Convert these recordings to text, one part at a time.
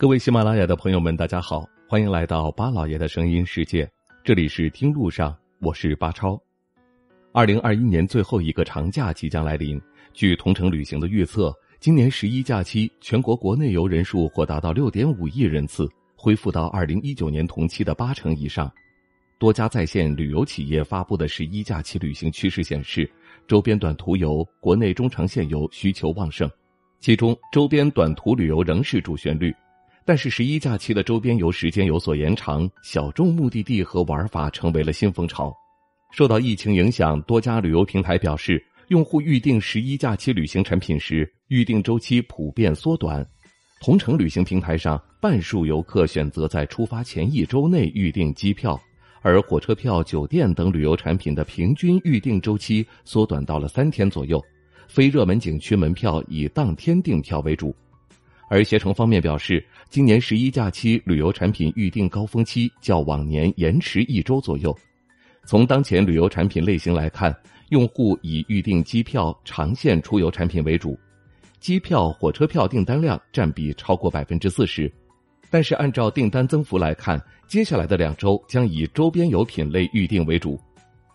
各位喜马拉雅的朋友们，大家好，欢迎来到巴老爷的声音世界。这里是听路上，我是巴超。二零二一年最后一个长假即将来临，据同程旅行的预测，今年十一假期全国国内游人数或达到六点五亿人次，恢复到二零一九年同期的八成以上。多家在线旅游企业发布的十一假期旅行趋势显示，周边短途游、国内中长线游需求旺盛，其中周边短途旅游仍是主旋律。但是十一假期的周边游时间有所延长，小众目的地和玩法成为了新风潮。受到疫情影响，多家旅游平台表示，用户预订十一假期旅行产品时，预订周期普遍缩短。同程旅行平台上，半数游客选择在出发前一周内预订机票，而火车票、酒店等旅游产品的平均预订周期缩短到了三天左右。非热门景区门票以当天订票为主。而携程方面表示，今年十一假期旅游产品预订高峰期较往年延迟一周左右。从当前旅游产品类型来看，用户以预订机票、长线出游产品为主，机票、火车票订单量占比超过百分之四十。但是按照订单增幅来看，接下来的两周将以周边游品类预订为主。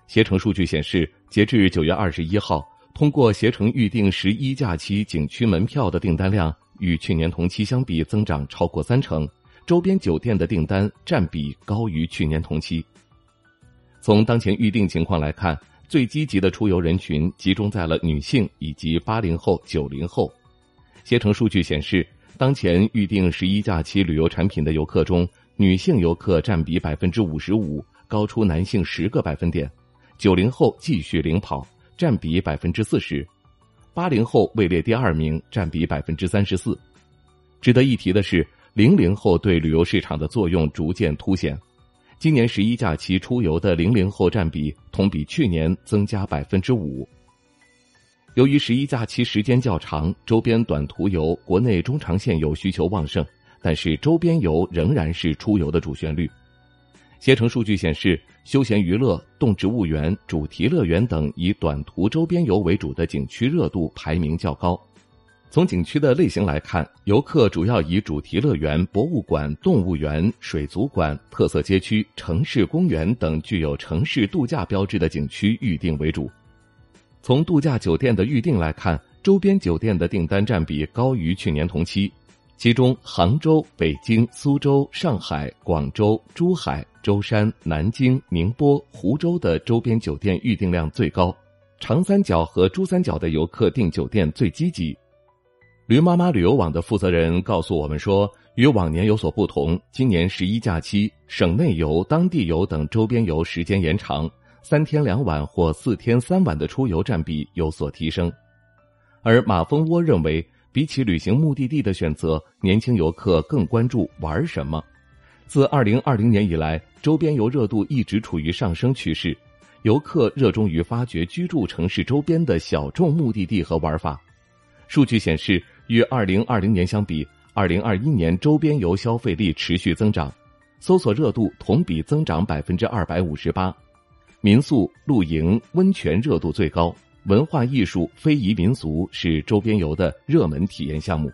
携程数据显示，截至九月二十一号，通过携程预订十一假期景区门票的订单量。与去年同期相比，增长超过三成，周边酒店的订单占比高于去年同期。从当前预订情况来看，最积极的出游人群集中在了女性以及八零后、九零后。携程数据显示，当前预订十一假期旅游产品的游客中，女性游客占比百分之五十五，高出男性十个百分点。九零后继续领跑，占比百分之四十。八零后位列第二名，占比百分之三十四。值得一提的是，零零后对旅游市场的作用逐渐凸显。今年十一假期出游的零零后占比同比去年增加百分之五。由于十一假期时间较长，周边短途游、国内中长线游需求旺盛，但是周边游仍然是出游的主旋律。携程数据显示，休闲娱乐、动植物园、主题乐园等以短途周边游为主的景区热度排名较高。从景区的类型来看，游客主要以主题乐园、博物馆、动物园、水族馆、特色街区、城市公园等具有城市度假标志的景区预订为主。从度假酒店的预订来看，周边酒店的订单占比高于去年同期。其中，杭州、北京、苏州、上海、广州、珠海、舟山、南京、宁波、湖州的周边酒店预订量最高，长三角和珠三角的游客订酒店最积极。驴妈妈旅游网的负责人告诉我们说，与往年有所不同，今年十一假期，省内游、当地游等周边游时间延长，三天两晚或四天三晚的出游占比有所提升。而马蜂窝认为。比起旅行目的地的选择，年轻游客更关注玩什么。自二零二零年以来，周边游热度一直处于上升趋势，游客热衷于发掘居住城市周边的小众目的地和玩法。数据显示，与二零二零年相比，二零二一年周边游消费力持续增长，搜索热度同比增长百分之二百五十八，民宿、露营、温泉热度最高。文化艺术、非遗民俗是周边游的热门体验项目。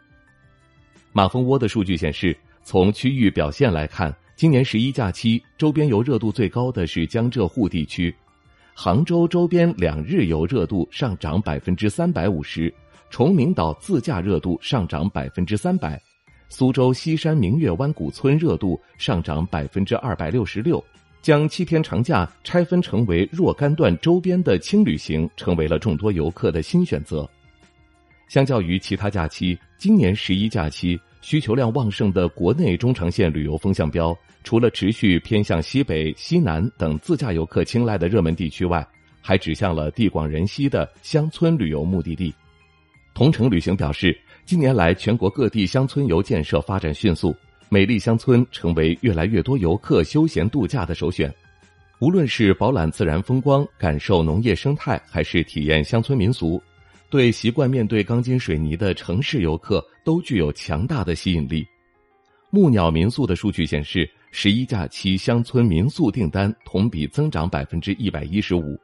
马蜂窝的数据显示，从区域表现来看，今年十一假期周边游热度最高的是江浙沪地区，杭州周边两日游热度上涨百分之三百五十，崇明岛自驾热度上涨百分之三百，苏州西山明月湾古村热度上涨百分之二百六十六。将七天长假拆分成为若干段周边的轻旅行，成为了众多游客的新选择。相较于其他假期，今年十一假期需求量旺盛的国内中长线旅游风向标，除了持续偏向西北、西南等自驾游客青睐的热门地区外，还指向了地广人稀的乡村旅游目的地。同程旅行表示，近年来全国各地乡村游建设发展迅速。美丽乡村成为越来越多游客休闲度假的首选，无论是饱览自然风光、感受农业生态，还是体验乡村民俗，对习惯面对钢筋水泥的城市游客都具有强大的吸引力。木鸟民宿的数据显示，十一假期乡村民宿订单同比增长百分之一百一十五。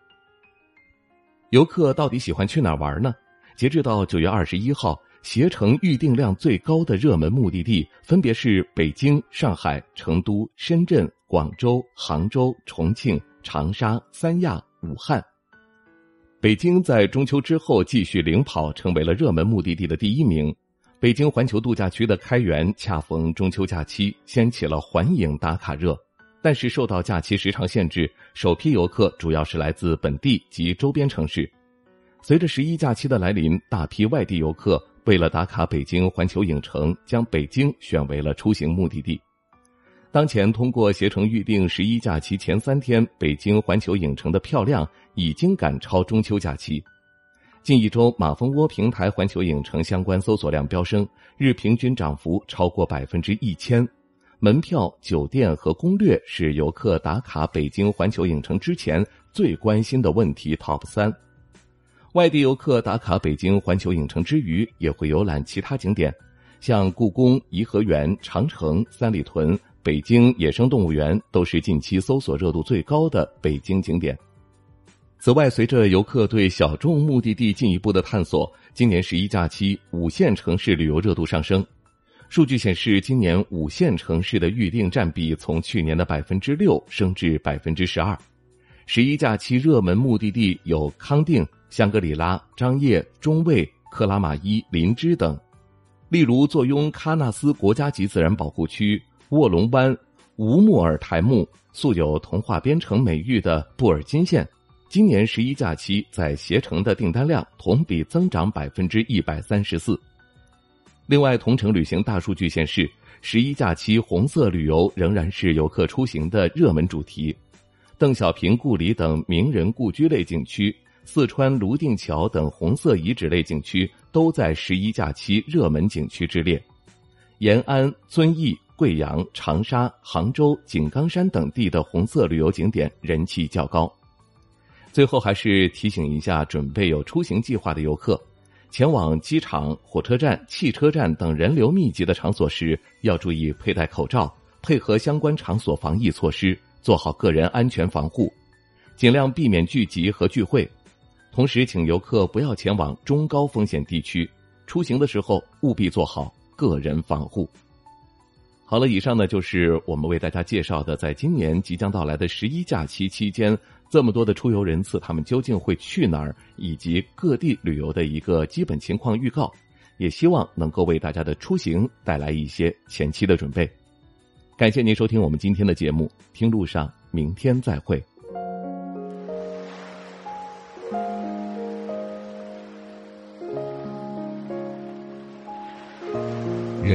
游客到底喜欢去哪玩呢？截至到九月二十一号。携程预订量最高的热门目的地分别是北京、上海、成都、深圳、广州、杭州、重庆、长沙、三亚、武汉。北京在中秋之后继续领跑，成为了热门目的地的第一名。北京环球度假区的开园恰逢中秋假期，掀起了环影打卡热。但是受到假期时长限制，首批游客主要是来自本地及周边城市。随着十一假期的来临，大批外地游客为了打卡北京环球影城，将北京选为了出行目的地。当前，通过携程预订十一假期前三天北京环球影城的票量已经赶超中秋假期。近一周，马蜂窝平台环球影城相关搜索量飙升，日平均涨幅超过百分之一千。门票、酒店和攻略是游客打卡北京环球影城之前最关心的问题 TOP 三。外地游客打卡北京环球影城之余，也会游览其他景点，像故宫、颐和园、长城、三里屯。北京野生动物园都是近期搜索热度最高的北京景点。此外，随着游客对小众目的地进一步的探索，今年十一假期五线城市旅游热度上升。数据显示，今年五线城市的预订占比从去年的百分之六升至百分之十二。十一假期热门目的地有康定、香格里拉、张掖、中卫、克拉玛依、林芝等。例如，坐拥喀纳斯国家级自然保护区。卧龙湾、乌木尔台木素有“童话边城”美誉的布尔津县，今年十一假期在携程的订单量同比增长百分之一百三十四。另外，同程旅行大数据显示，十一假期红色旅游仍然是游客出行的热门主题。邓小平故里等名人故居类景区、四川泸定桥等红色遗址类景区都在十一假期热门景区之列。延安、遵义。贵阳、长沙、杭州、井冈山等地的红色旅游景点人气较高。最后还是提醒一下准备有出行计划的游客，前往机场、火车站、汽车站等人流密集的场所时，要注意佩戴口罩，配合相关场所防疫措施，做好个人安全防护，尽量避免聚集和聚会。同时，请游客不要前往中高风险地区，出行的时候务必做好个人防护。好了，以上呢就是我们为大家介绍的，在今年即将到来的十一假期期间，这么多的出游人次，他们究竟会去哪儿，以及各地旅游的一个基本情况预告，也希望能够为大家的出行带来一些前期的准备。感谢您收听我们今天的节目，听路上，明天再会。